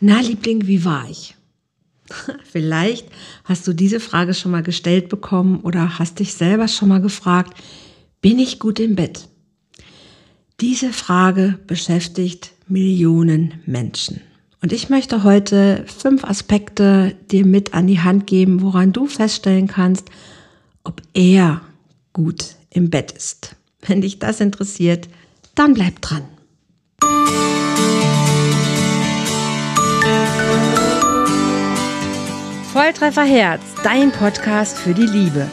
Na, Liebling, wie war ich? Vielleicht hast du diese Frage schon mal gestellt bekommen oder hast dich selber schon mal gefragt, bin ich gut im Bett? Diese Frage beschäftigt Millionen Menschen. Und ich möchte heute fünf Aspekte dir mit an die Hand geben, woran du feststellen kannst, ob er gut im Bett ist. Wenn dich das interessiert, dann bleib dran. Volltreffer Herz, dein Podcast für die Liebe.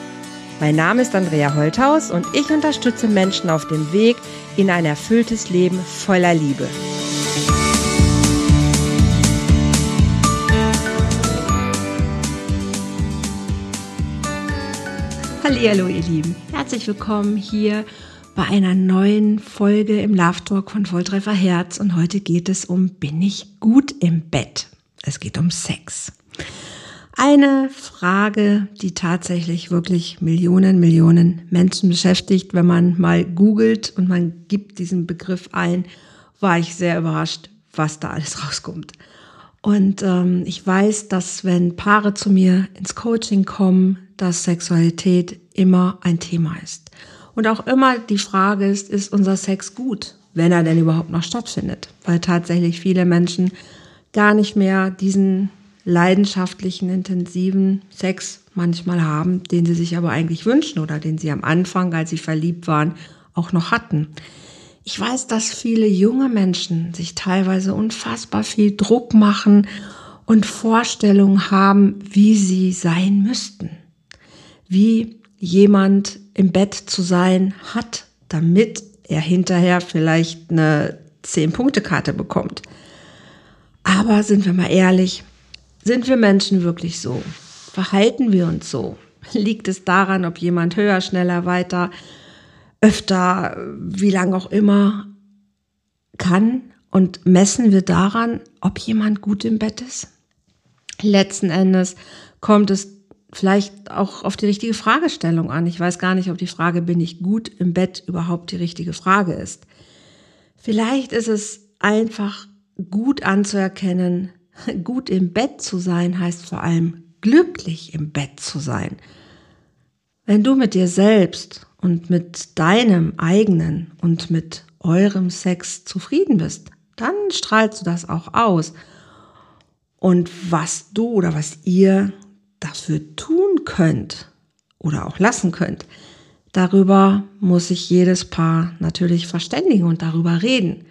Mein Name ist Andrea Holthaus und ich unterstütze Menschen auf dem Weg in ein erfülltes Leben voller Liebe. Hallo ihr Lieben, herzlich willkommen hier bei einer neuen Folge im Love Talk von Volltreffer Herz und heute geht es um bin ich gut im Bett? Es geht um Sex. Eine Frage, die tatsächlich wirklich Millionen, Millionen Menschen beschäftigt. Wenn man mal googelt und man gibt diesen Begriff ein, war ich sehr überrascht, was da alles rauskommt. Und ähm, ich weiß, dass wenn Paare zu mir ins Coaching kommen, dass Sexualität immer ein Thema ist. Und auch immer die Frage ist, ist unser Sex gut, wenn er denn überhaupt noch stattfindet? Weil tatsächlich viele Menschen gar nicht mehr diesen leidenschaftlichen, intensiven Sex manchmal haben, den sie sich aber eigentlich wünschen oder den sie am Anfang, als sie verliebt waren, auch noch hatten. Ich weiß, dass viele junge Menschen sich teilweise unfassbar viel Druck machen und Vorstellungen haben, wie sie sein müssten. Wie jemand im Bett zu sein hat, damit er hinterher vielleicht eine Zehn-Punkte-Karte bekommt. Aber sind wir mal ehrlich, sind wir Menschen wirklich so? Verhalten wir uns so? Liegt es daran, ob jemand höher, schneller, weiter, öfter, wie lang auch immer kann? Und messen wir daran, ob jemand gut im Bett ist? Letzten Endes kommt es vielleicht auch auf die richtige Fragestellung an. Ich weiß gar nicht, ob die Frage, bin ich gut im Bett, überhaupt die richtige Frage ist. Vielleicht ist es einfach gut anzuerkennen, Gut im Bett zu sein heißt vor allem glücklich im Bett zu sein. Wenn du mit dir selbst und mit deinem eigenen und mit eurem Sex zufrieden bist, dann strahlst du das auch aus. Und was du oder was ihr dafür tun könnt oder auch lassen könnt, darüber muss sich jedes Paar natürlich verständigen und darüber reden.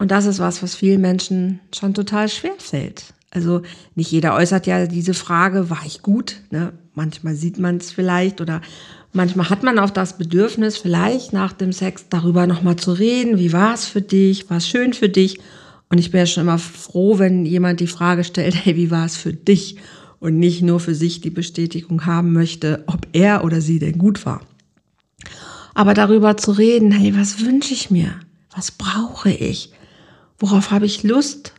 Und das ist was, was vielen Menschen schon total schwer fällt. Also nicht jeder äußert ja diese Frage, war ich gut? Ne? Manchmal sieht man es vielleicht oder manchmal hat man auch das Bedürfnis, vielleicht nach dem Sex darüber nochmal zu reden. Wie war es für dich? War es schön für dich? Und ich bin ja schon immer froh, wenn jemand die Frage stellt, hey, wie war es für dich? Und nicht nur für sich die Bestätigung haben möchte, ob er oder sie denn gut war. Aber darüber zu reden, hey, was wünsche ich mir? Was brauche ich? Worauf habe ich Lust?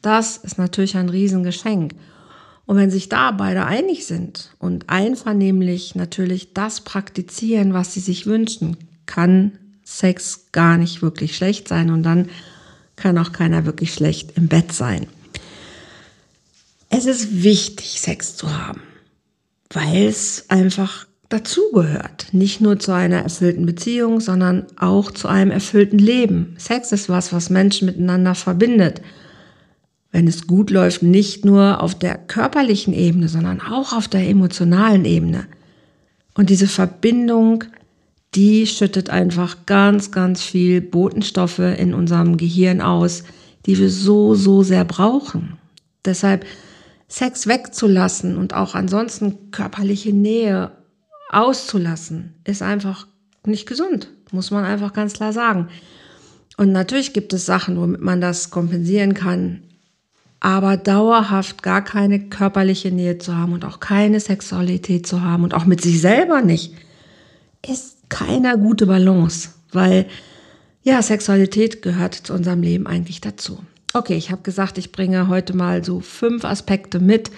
Das ist natürlich ein Riesengeschenk. Und wenn sich da beide einig sind und einvernehmlich natürlich das praktizieren, was sie sich wünschen, kann Sex gar nicht wirklich schlecht sein und dann kann auch keiner wirklich schlecht im Bett sein. Es ist wichtig, Sex zu haben, weil es einfach dazugehört. Nicht nur zu einer erfüllten Beziehung, sondern auch zu einem erfüllten Leben. Sex ist was, was Menschen miteinander verbindet. Wenn es gut läuft, nicht nur auf der körperlichen Ebene, sondern auch auf der emotionalen Ebene. Und diese Verbindung, die schüttet einfach ganz, ganz viel Botenstoffe in unserem Gehirn aus, die wir so, so sehr brauchen. Deshalb Sex wegzulassen und auch ansonsten körperliche Nähe auszulassen, ist einfach nicht gesund, muss man einfach ganz klar sagen. Und natürlich gibt es Sachen, womit man das kompensieren kann, aber dauerhaft gar keine körperliche Nähe zu haben und auch keine Sexualität zu haben und auch mit sich selber nicht, ist keine gute Balance, weil ja, Sexualität gehört zu unserem Leben eigentlich dazu. Okay, ich habe gesagt, ich bringe heute mal so fünf Aspekte mit,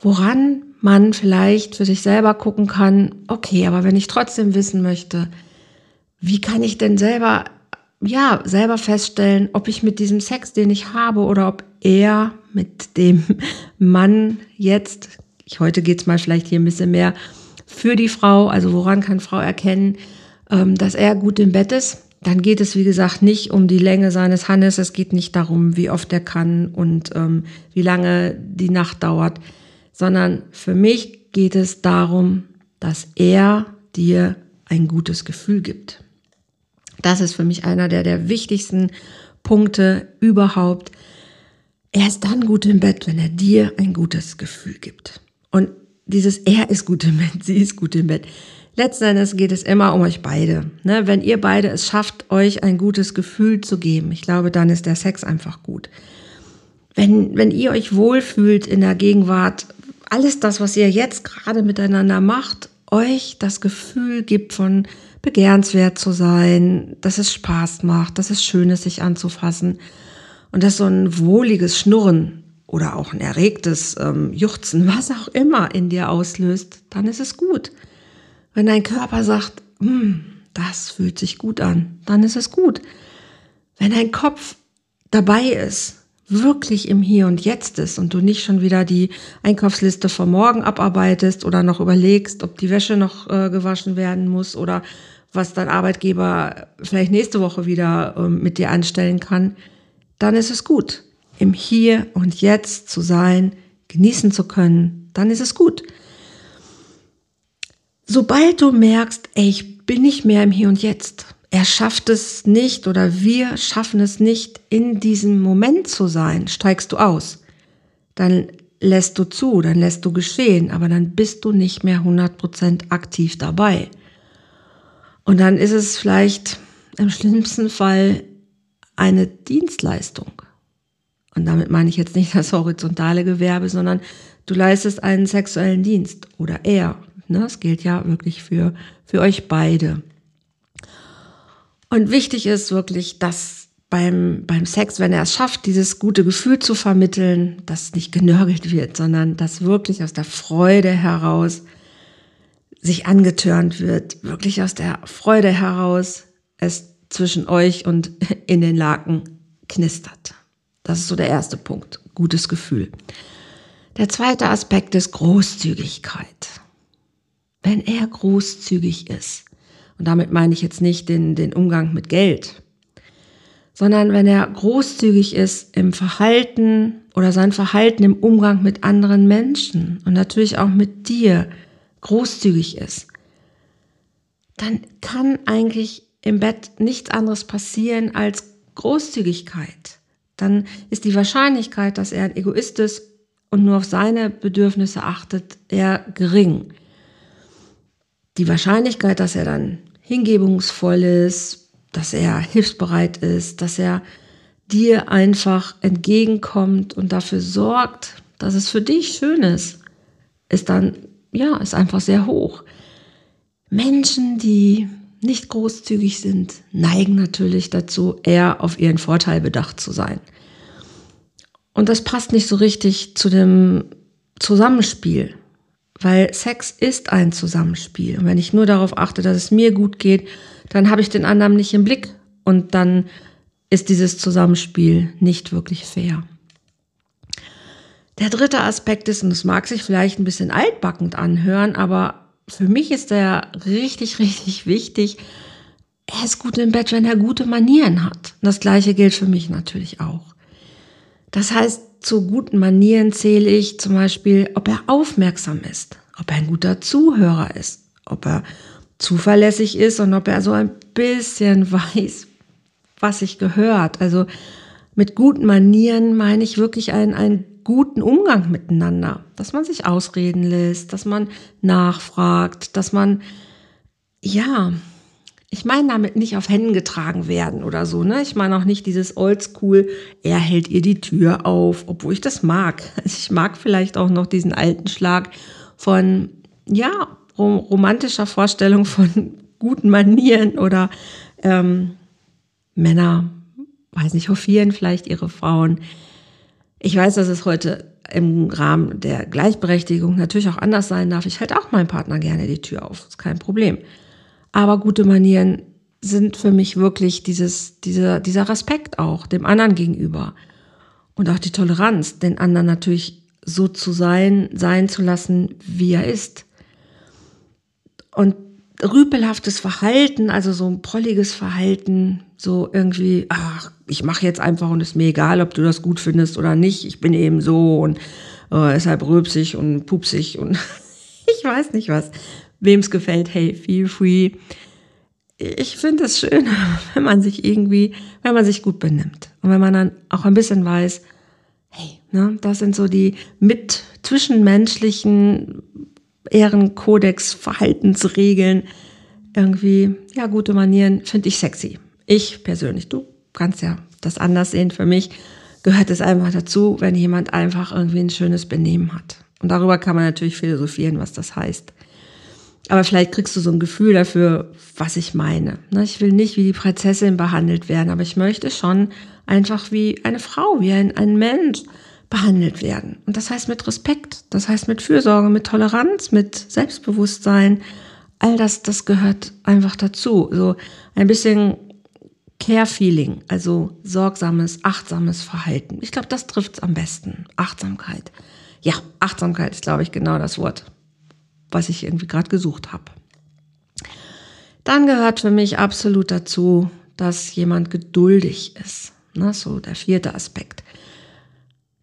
woran man vielleicht für sich selber gucken kann, okay, aber wenn ich trotzdem wissen möchte, wie kann ich denn selber ja, selber feststellen, ob ich mit diesem Sex, den ich habe, oder ob er mit dem Mann jetzt, ich, heute geht's mal vielleicht hier ein bisschen mehr für die Frau, also woran kann Frau erkennen, ähm, dass er gut im Bett ist. Dann geht es, wie gesagt, nicht um die Länge seines Hannes, es geht nicht darum, wie oft er kann und ähm, wie lange die Nacht dauert, sondern für mich geht es darum, dass er dir ein gutes Gefühl gibt. Das ist für mich einer der, der wichtigsten Punkte überhaupt. Er ist dann gut im Bett, wenn er dir ein gutes Gefühl gibt. Und dieses er ist gut im Bett, sie ist gut im Bett. Letzten Endes geht es immer um euch beide. Ne? Wenn ihr beide es schafft, euch ein gutes Gefühl zu geben, ich glaube, dann ist der Sex einfach gut. Wenn, wenn ihr euch wohlfühlt in der Gegenwart, alles das, was ihr jetzt gerade miteinander macht, euch das Gefühl gibt von begehrenswert zu sein, dass es Spaß macht, dass es schön ist, sich anzufassen und dass so ein wohliges Schnurren oder auch ein erregtes ähm, Juchzen, was auch immer in dir auslöst, dann ist es gut. Wenn dein Körper sagt, hm, das fühlt sich gut an, dann ist es gut. Wenn dein Kopf dabei ist, wirklich im Hier und Jetzt ist und du nicht schon wieder die Einkaufsliste vom Morgen abarbeitest oder noch überlegst, ob die Wäsche noch äh, gewaschen werden muss oder was dein Arbeitgeber vielleicht nächste Woche wieder äh, mit dir anstellen kann, dann ist es gut. Im Hier und Jetzt zu sein, genießen zu können, dann ist es gut. Sobald du merkst, ey, ich bin nicht mehr im Hier und Jetzt, er schafft es nicht oder wir schaffen es nicht, in diesem Moment zu sein, steigst du aus. Dann lässt du zu, dann lässt du geschehen, aber dann bist du nicht mehr 100% aktiv dabei. Und dann ist es vielleicht im schlimmsten Fall eine Dienstleistung. Und damit meine ich jetzt nicht das horizontale Gewerbe, sondern du leistest einen sexuellen Dienst oder er. Ne? Das gilt ja wirklich für, für euch beide. Und wichtig ist wirklich, dass beim, beim Sex, wenn er es schafft, dieses gute Gefühl zu vermitteln, dass nicht genörgelt wird, sondern dass wirklich aus der Freude heraus sich angetörnt wird, wirklich aus der Freude heraus es zwischen euch und in den Laken knistert. Das ist so der erste Punkt. Gutes Gefühl. Der zweite Aspekt ist Großzügigkeit. Wenn er großzügig ist, und damit meine ich jetzt nicht den, den Umgang mit Geld, sondern wenn er großzügig ist im Verhalten oder sein Verhalten im Umgang mit anderen Menschen und natürlich auch mit dir großzügig ist, dann kann eigentlich im Bett nichts anderes passieren als Großzügigkeit. Dann ist die Wahrscheinlichkeit, dass er ein Egoist ist und nur auf seine Bedürfnisse achtet, eher gering. Die Wahrscheinlichkeit, dass er dann hingebungsvoll ist, dass er hilfsbereit ist, dass er dir einfach entgegenkommt und dafür sorgt, dass es für dich schön ist, ist dann, ja, ist einfach sehr hoch. Menschen, die nicht großzügig sind, neigen natürlich dazu, eher auf ihren Vorteil bedacht zu sein. Und das passt nicht so richtig zu dem Zusammenspiel. Weil Sex ist ein Zusammenspiel. Und wenn ich nur darauf achte, dass es mir gut geht, dann habe ich den anderen nicht im Blick. Und dann ist dieses Zusammenspiel nicht wirklich fair. Der dritte Aspekt ist, und das mag sich vielleicht ein bisschen altbackend anhören, aber für mich ist der richtig, richtig wichtig. Er ist gut im Bett, wenn er gute Manieren hat. Das gleiche gilt für mich natürlich auch. Das heißt, zu guten Manieren zähle ich zum Beispiel, ob er aufmerksam ist, ob er ein guter Zuhörer ist, ob er zuverlässig ist und ob er so ein bisschen weiß, was sich gehört. Also mit guten Manieren meine ich wirklich einen, einen guten Umgang miteinander, dass man sich ausreden lässt, dass man nachfragt, dass man, ja, ich meine damit nicht auf Händen getragen werden oder so, ne? Ich meine auch nicht dieses Oldschool, er hält ihr die Tür auf, obwohl ich das mag. Also ich mag vielleicht auch noch diesen alten Schlag von, ja, romantischer Vorstellung von guten Manieren oder ähm, Männer, weiß nicht, hofieren vielleicht ihre Frauen. Ich weiß, dass es heute im Rahmen der Gleichberechtigung natürlich auch anders sein darf. Ich halte auch meinem Partner gerne die Tür auf, ist kein Problem. Aber gute Manieren sind für mich wirklich dieses, dieser, dieser Respekt auch dem anderen gegenüber und auch die Toleranz, den anderen natürlich so zu sein, sein zu lassen, wie er ist. Und rüpelhaftes Verhalten, also so ein prolliges Verhalten, so irgendwie, ach, ich mache jetzt einfach und ist mir egal, ob du das gut findest oder nicht, ich bin eben so und äh, halt rülpsig und pupsig und ich weiß nicht was. Wem es gefällt, hey, feel free. Ich finde es schön, wenn man sich irgendwie, wenn man sich gut benimmt und wenn man dann auch ein bisschen weiß, hey, ne, das sind so die mit zwischenmenschlichen Ehrenkodex, Verhaltensregeln, irgendwie, ja, gute Manieren, finde ich sexy. Ich persönlich, du kannst ja das anders sehen. Für mich gehört es einfach dazu, wenn jemand einfach irgendwie ein schönes Benehmen hat. Und darüber kann man natürlich philosophieren, was das heißt. Aber vielleicht kriegst du so ein Gefühl dafür, was ich meine. Ne, ich will nicht wie die Prinzessin behandelt werden, aber ich möchte schon einfach wie eine Frau, wie ein, ein Mensch behandelt werden. Und das heißt mit Respekt, das heißt mit Fürsorge, mit Toleranz, mit Selbstbewusstsein. All das, das gehört einfach dazu. So ein bisschen Care-Feeling, also sorgsames, achtsames Verhalten. Ich glaube, das trifft es am besten. Achtsamkeit. Ja, Achtsamkeit ist, glaube ich, genau das Wort, was ich irgendwie gerade gesucht habe. Dann gehört für mich absolut dazu, dass jemand geduldig ist. Na, so der vierte Aspekt.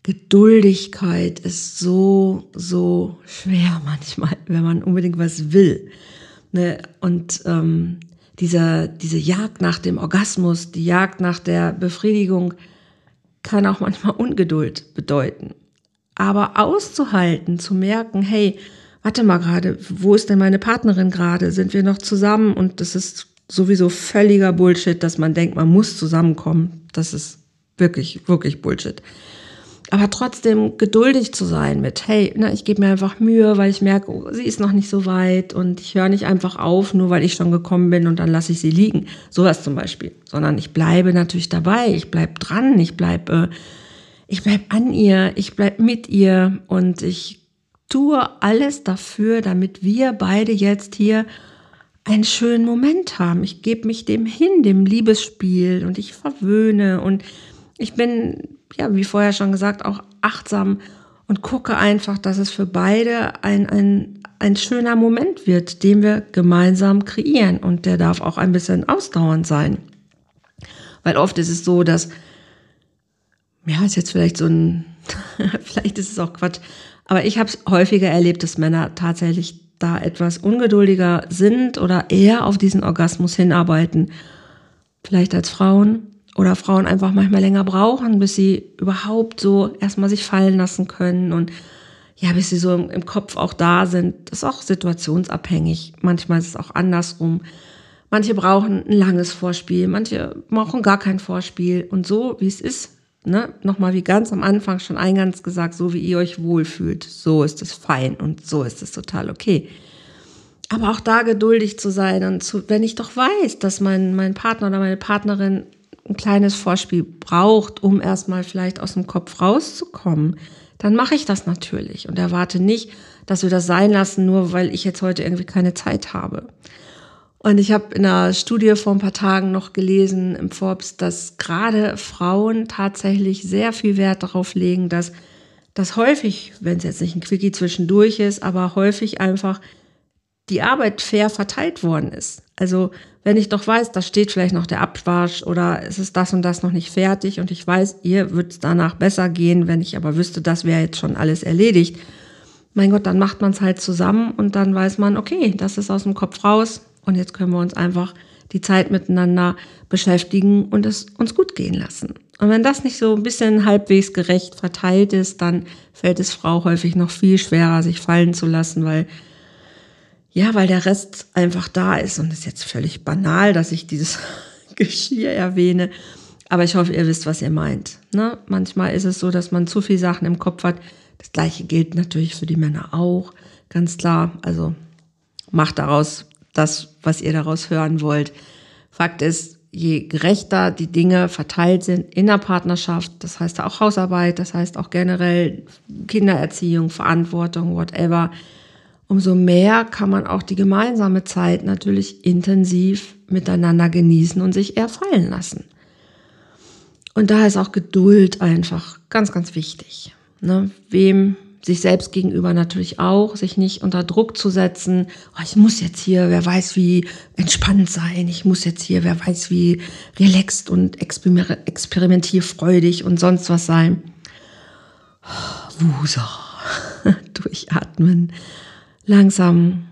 Geduldigkeit ist so, so schwer manchmal, wenn man unbedingt was will. Ne? Und ähm, diese, diese Jagd nach dem Orgasmus, die Jagd nach der Befriedigung kann auch manchmal Ungeduld bedeuten. Aber auszuhalten, zu merken, hey, warte mal gerade, wo ist denn meine Partnerin gerade? Sind wir noch zusammen? Und das ist sowieso völliger Bullshit, dass man denkt, man muss zusammenkommen. Das ist wirklich, wirklich Bullshit aber trotzdem geduldig zu sein mit, hey, na, ich gebe mir einfach Mühe, weil ich merke, oh, sie ist noch nicht so weit und ich höre nicht einfach auf, nur weil ich schon gekommen bin und dann lasse ich sie liegen. Sowas zum Beispiel. Sondern ich bleibe natürlich dabei, ich bleibe dran, ich bleibe, äh, ich bleib an ihr, ich bleibe mit ihr und ich tue alles dafür, damit wir beide jetzt hier einen schönen Moment haben. Ich gebe mich dem hin, dem Liebesspiel und ich verwöhne und ich bin ja, wie vorher schon gesagt, auch achtsam und gucke einfach, dass es für beide ein, ein, ein schöner Moment wird, den wir gemeinsam kreieren. Und der darf auch ein bisschen ausdauernd sein. Weil oft ist es so, dass, ja, ist jetzt vielleicht so ein, vielleicht ist es auch Quatsch, aber ich habe es häufiger erlebt, dass Männer tatsächlich da etwas ungeduldiger sind oder eher auf diesen Orgasmus hinarbeiten, vielleicht als Frauen oder Frauen einfach manchmal länger brauchen, bis sie überhaupt so erstmal sich fallen lassen können und ja, bis sie so im, Kopf auch da sind. Das ist auch situationsabhängig. Manchmal ist es auch andersrum. Manche brauchen ein langes Vorspiel, manche brauchen gar kein Vorspiel. Und so, wie es ist, ne, nochmal wie ganz am Anfang schon eingangs gesagt, so wie ihr euch wohlfühlt, so ist es fein und so ist es total okay. Aber auch da geduldig zu sein und zu, wenn ich doch weiß, dass mein, mein Partner oder meine Partnerin ein kleines Vorspiel braucht, um erstmal vielleicht aus dem Kopf rauszukommen, dann mache ich das natürlich und erwarte nicht, dass wir das sein lassen, nur weil ich jetzt heute irgendwie keine Zeit habe. Und ich habe in einer Studie vor ein paar Tagen noch gelesen im Forbes, dass gerade Frauen tatsächlich sehr viel Wert darauf legen, dass das häufig, wenn es jetzt nicht ein Quickie zwischendurch ist, aber häufig einfach die Arbeit fair verteilt worden ist. Also wenn ich doch weiß, da steht vielleicht noch der Abwasch oder es ist das und das noch nicht fertig und ich weiß, ihr wird es danach besser gehen, wenn ich aber wüsste, das wäre jetzt schon alles erledigt. Mein Gott, dann macht man es halt zusammen und dann weiß man, okay, das ist aus dem Kopf raus und jetzt können wir uns einfach die Zeit miteinander beschäftigen und es uns gut gehen lassen. Und wenn das nicht so ein bisschen halbwegs gerecht verteilt ist, dann fällt es Frau häufig noch viel schwerer, sich fallen zu lassen, weil ja, weil der Rest einfach da ist und es ist jetzt völlig banal, dass ich dieses Geschirr erwähne. Aber ich hoffe, ihr wisst, was ihr meint. Ne? Manchmal ist es so, dass man zu viel Sachen im Kopf hat. Das gleiche gilt natürlich für die Männer auch. Ganz klar. Also macht daraus das, was ihr daraus hören wollt. Fakt ist, je gerechter die Dinge verteilt sind in der Partnerschaft, das heißt auch Hausarbeit, das heißt auch generell Kindererziehung, Verantwortung, whatever, umso mehr kann man auch die gemeinsame Zeit natürlich intensiv miteinander genießen und sich eher fallen lassen. Und da ist auch Geduld einfach ganz, ganz wichtig. Ne? Wem sich selbst gegenüber natürlich auch, sich nicht unter Druck zu setzen. Oh, ich muss jetzt hier, wer weiß wie entspannt sein. Ich muss jetzt hier, wer weiß wie relaxed und experimentierfreudig und sonst was sein. Wusa. Durchatmen. Langsam.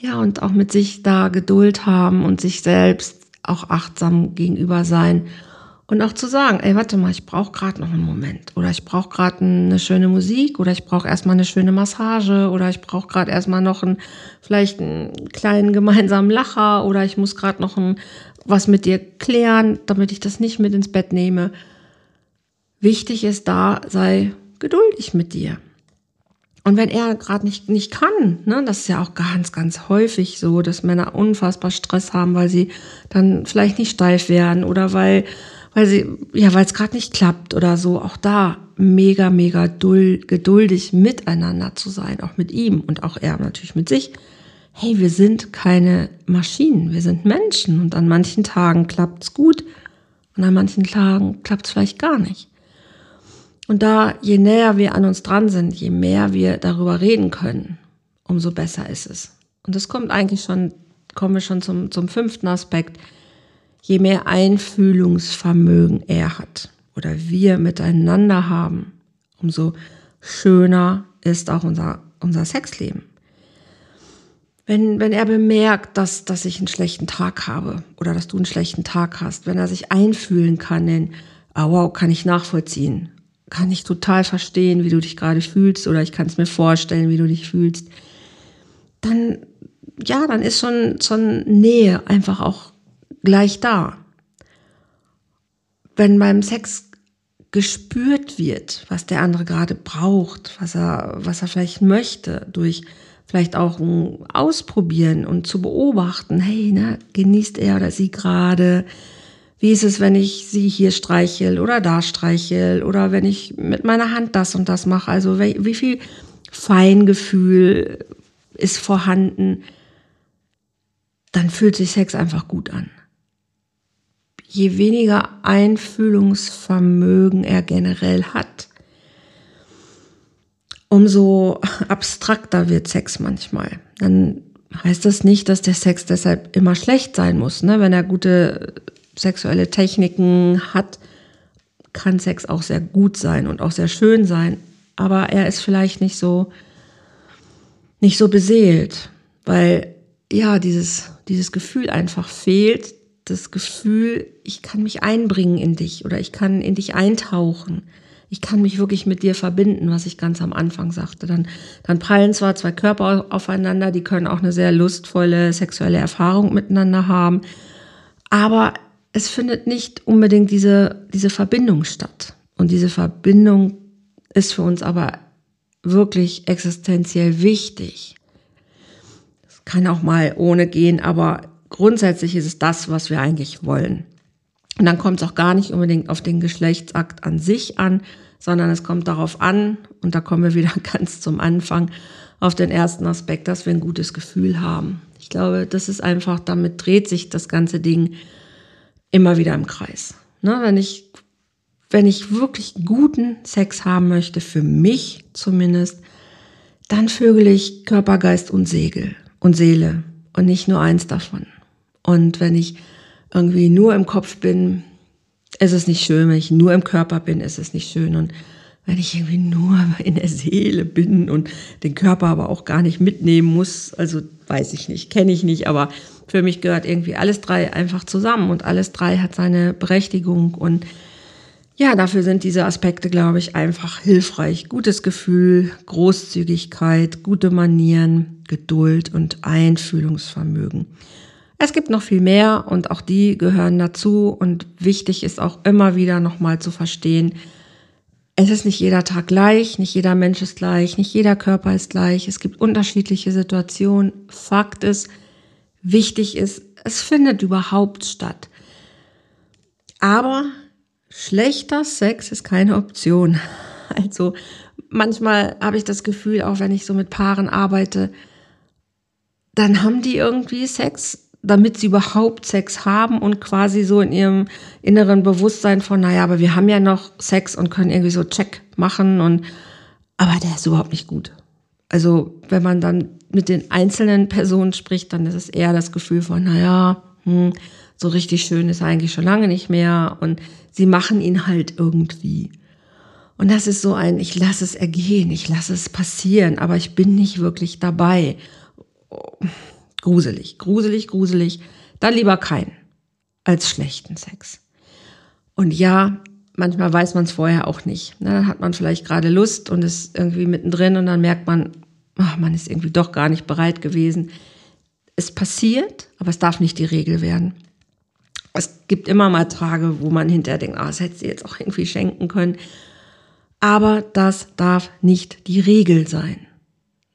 Ja, und auch mit sich da Geduld haben und sich selbst auch achtsam gegenüber sein und auch zu sagen, ey, warte mal, ich brauche gerade noch einen Moment oder ich brauche gerade eine schöne Musik oder ich brauche erstmal eine schöne Massage oder ich brauche gerade erstmal noch einen, vielleicht einen kleinen gemeinsamen Lacher oder ich muss gerade noch ein, was mit dir klären, damit ich das nicht mit ins Bett nehme. Wichtig ist da, sei geduldig mit dir. Und wenn er gerade nicht, nicht kann, ne, das ist ja auch ganz, ganz häufig so, dass Männer unfassbar Stress haben, weil sie dann vielleicht nicht steif werden oder weil weil sie, ja, weil es gerade nicht klappt oder so, auch da mega, mega geduldig miteinander zu sein, auch mit ihm und auch er natürlich mit sich. Hey, wir sind keine Maschinen, wir sind Menschen und an manchen Tagen klappt es gut und an manchen Tagen klappt es vielleicht gar nicht. Und da, je näher wir an uns dran sind, je mehr wir darüber reden können, umso besser ist es. Und das kommt eigentlich schon, kommen wir schon zum, zum fünften Aspekt je mehr Einfühlungsvermögen er hat oder wir miteinander haben, umso schöner ist auch unser, unser Sexleben. Wenn, wenn er bemerkt, dass, dass ich einen schlechten Tag habe oder dass du einen schlechten Tag hast, wenn er sich einfühlen kann in, oh wow, kann ich nachvollziehen, kann ich total verstehen, wie du dich gerade fühlst oder ich kann es mir vorstellen, wie du dich fühlst, dann, ja, dann ist schon, schon Nähe einfach auch gleich da. Wenn beim Sex gespürt wird, was der andere gerade braucht, was er, was er vielleicht möchte, durch vielleicht auch ein Ausprobieren und zu beobachten, hey, ne, genießt er oder sie gerade, wie ist es, wenn ich sie hier streichel oder da streichel oder wenn ich mit meiner Hand das und das mache, also wie viel Feingefühl ist vorhanden, dann fühlt sich Sex einfach gut an je weniger Einfühlungsvermögen er generell hat, umso abstrakter wird Sex manchmal. Dann heißt das nicht, dass der Sex deshalb immer schlecht sein muss. Ne? Wenn er gute sexuelle Techniken hat, kann Sex auch sehr gut sein und auch sehr schön sein. Aber er ist vielleicht nicht so, nicht so beseelt, weil ja, dieses, dieses Gefühl einfach fehlt, das Gefühl, ich kann mich einbringen in dich oder ich kann in dich eintauchen. Ich kann mich wirklich mit dir verbinden, was ich ganz am Anfang sagte. Dann, dann prallen zwar zwei Körper aufeinander, die können auch eine sehr lustvolle sexuelle Erfahrung miteinander haben, aber es findet nicht unbedingt diese, diese Verbindung statt. Und diese Verbindung ist für uns aber wirklich existenziell wichtig. Es kann auch mal ohne gehen, aber grundsätzlich ist es das, was wir eigentlich wollen. Und dann kommt es auch gar nicht unbedingt auf den Geschlechtsakt an sich an, sondern es kommt darauf an, und da kommen wir wieder ganz zum Anfang, auf den ersten Aspekt, dass wir ein gutes Gefühl haben. Ich glaube, das ist einfach, damit dreht sich das ganze Ding immer wieder im Kreis. Ne, wenn ich, wenn ich wirklich guten Sex haben möchte, für mich zumindest, dann vögel ich Körper, Geist und Segel und Seele und nicht nur eins davon. Und wenn ich irgendwie nur im Kopf bin, ist es nicht schön. Wenn ich nur im Körper bin, ist es nicht schön. Und wenn ich irgendwie nur in der Seele bin und den Körper aber auch gar nicht mitnehmen muss, also weiß ich nicht, kenne ich nicht, aber für mich gehört irgendwie alles drei einfach zusammen und alles drei hat seine Berechtigung und ja, dafür sind diese Aspekte, glaube ich, einfach hilfreich. Gutes Gefühl, Großzügigkeit, gute Manieren, Geduld und Einfühlungsvermögen. Es gibt noch viel mehr und auch die gehören dazu und wichtig ist auch immer wieder nochmal zu verstehen, es ist nicht jeder Tag gleich, nicht jeder Mensch ist gleich, nicht jeder Körper ist gleich, es gibt unterschiedliche Situationen. Fakt ist, wichtig ist, es findet überhaupt statt. Aber schlechter Sex ist keine Option. Also manchmal habe ich das Gefühl, auch wenn ich so mit Paaren arbeite, dann haben die irgendwie Sex, damit sie überhaupt Sex haben und quasi so in ihrem inneren Bewusstsein von, naja, aber wir haben ja noch Sex und können irgendwie so Check machen und, aber der ist überhaupt nicht gut. Also, wenn man dann mit den einzelnen Personen spricht, dann ist es eher das Gefühl von, naja, hm, so richtig schön ist eigentlich schon lange nicht mehr und sie machen ihn halt irgendwie. Und das ist so ein, ich lasse es ergehen, ich lasse es passieren, aber ich bin nicht wirklich dabei. Oh, gruselig, gruselig, gruselig. Dann lieber keinen als schlechten Sex. Und ja, manchmal weiß man es vorher auch nicht. Ne? Dann hat man vielleicht gerade Lust und ist irgendwie mittendrin und dann merkt man, ach, man ist irgendwie doch gar nicht bereit gewesen. Es passiert, aber es darf nicht die Regel werden. Es gibt immer mal Tage, wo man hinterher denkt, ah, das hätte sie jetzt auch irgendwie schenken können. Aber das darf nicht die Regel sein.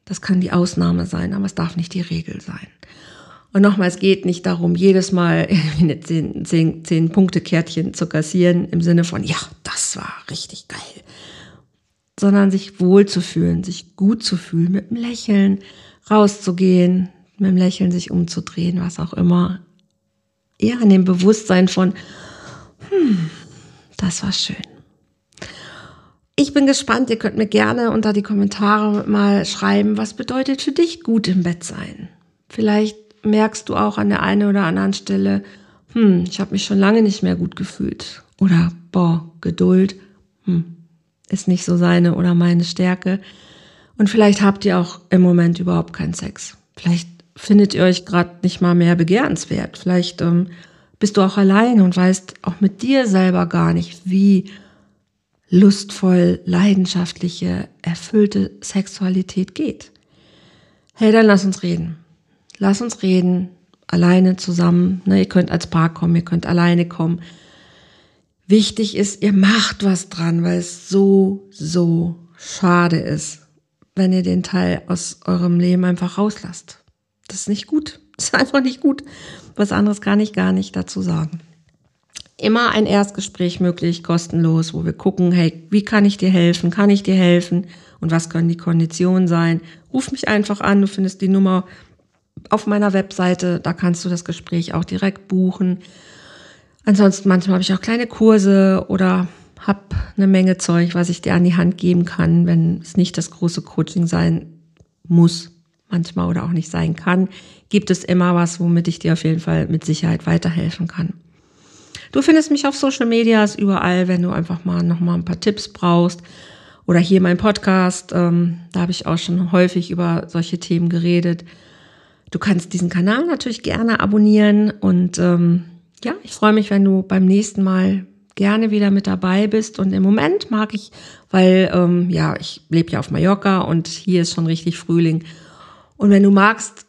Das kann die Ausnahme sein, aber es darf nicht die Regel sein. Und nochmal, es geht nicht darum, jedes Mal eine 10, 10, 10 Punkte Kärtchen zu kassieren im Sinne von, ja, das war richtig geil. Sondern sich wohl zu fühlen, sich gut zu fühlen, mit einem Lächeln rauszugehen, mit dem Lächeln sich umzudrehen, was auch immer. Eher an dem Bewusstsein von, hm, das war schön. Ich bin gespannt, ihr könnt mir gerne unter die Kommentare mal schreiben, was bedeutet für dich gut im Bett sein. Vielleicht merkst du auch an der einen oder anderen Stelle, hm, ich habe mich schon lange nicht mehr gut gefühlt. Oder, boah, Geduld, hm, ist nicht so seine oder meine Stärke. Und vielleicht habt ihr auch im Moment überhaupt keinen Sex. Vielleicht findet ihr euch gerade nicht mal mehr begehrenswert. Vielleicht ähm, bist du auch alleine und weißt auch mit dir selber gar nicht, wie lustvoll, leidenschaftliche, erfüllte Sexualität geht. Hey, dann lass uns reden. Lass uns reden, alleine zusammen. Ne, ihr könnt als Paar kommen, ihr könnt alleine kommen. Wichtig ist, ihr macht was dran, weil es so, so schade ist, wenn ihr den Teil aus eurem Leben einfach rauslasst. Das ist nicht gut. Das ist einfach nicht gut. Was anderes kann ich gar nicht dazu sagen immer ein Erstgespräch möglich, kostenlos, wo wir gucken, hey, wie kann ich dir helfen? Kann ich dir helfen? Und was können die Konditionen sein? Ruf mich einfach an, du findest die Nummer auf meiner Webseite, da kannst du das Gespräch auch direkt buchen. Ansonsten manchmal habe ich auch kleine Kurse oder habe eine Menge Zeug, was ich dir an die Hand geben kann, wenn es nicht das große Coaching sein muss, manchmal oder auch nicht sein kann, gibt es immer was, womit ich dir auf jeden Fall mit Sicherheit weiterhelfen kann. Du findest mich auf Social Medias überall, wenn du einfach mal noch mal ein paar Tipps brauchst. Oder hier mein Podcast, ähm, da habe ich auch schon häufig über solche Themen geredet. Du kannst diesen Kanal natürlich gerne abonnieren und ähm, ja, ich freue mich, wenn du beim nächsten Mal gerne wieder mit dabei bist. Und im Moment mag ich, weil ähm, ja, ich lebe ja auf Mallorca und hier ist schon richtig Frühling. Und wenn du magst,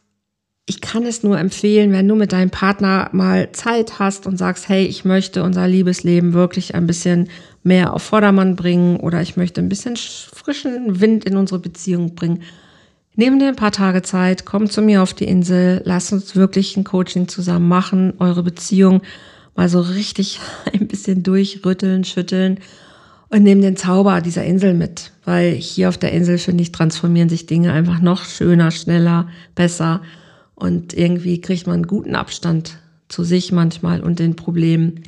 ich kann es nur empfehlen, wenn du mit deinem Partner mal Zeit hast und sagst, hey, ich möchte unser Liebesleben wirklich ein bisschen mehr auf Vordermann bringen oder ich möchte ein bisschen frischen Wind in unsere Beziehung bringen. Nimm dir ein paar Tage Zeit, komm zu mir auf die Insel, lass uns wirklich ein Coaching zusammen machen, eure Beziehung mal so richtig ein bisschen durchrütteln, schütteln und nimm den Zauber dieser Insel mit, weil hier auf der Insel, finde ich, transformieren sich Dinge einfach noch schöner, schneller, besser. Und irgendwie kriegt man einen guten Abstand zu sich manchmal und den Problemen.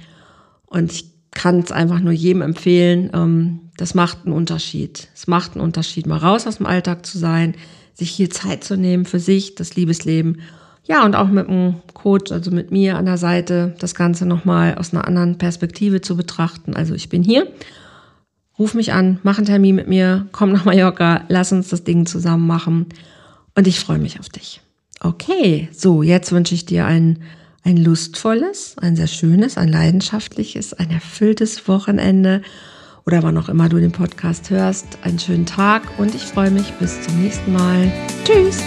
Und ich kann es einfach nur jedem empfehlen. Ähm, das macht einen Unterschied. Es macht einen Unterschied, mal raus aus dem Alltag zu sein, sich hier Zeit zu nehmen für sich, das Liebesleben. Ja, und auch mit einem Coach, also mit mir an der Seite, das Ganze nochmal aus einer anderen Perspektive zu betrachten. Also ich bin hier, ruf mich an, mach einen Termin mit mir, komm nach Mallorca, lass uns das Ding zusammen machen. Und ich freue mich auf dich. Okay, so, jetzt wünsche ich dir ein, ein lustvolles, ein sehr schönes, ein leidenschaftliches, ein erfülltes Wochenende oder wann auch immer du den Podcast hörst. Einen schönen Tag und ich freue mich bis zum nächsten Mal. Tschüss!